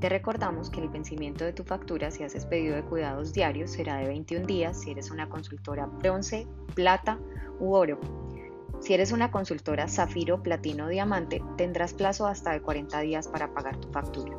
Te recordamos que el vencimiento de tu factura si haces pedido de cuidados diarios será de 21 días si eres una consultora bronce, plata u oro. Si eres una consultora zafiro, platino o diamante, tendrás plazo hasta de 40 días para pagar tu factura.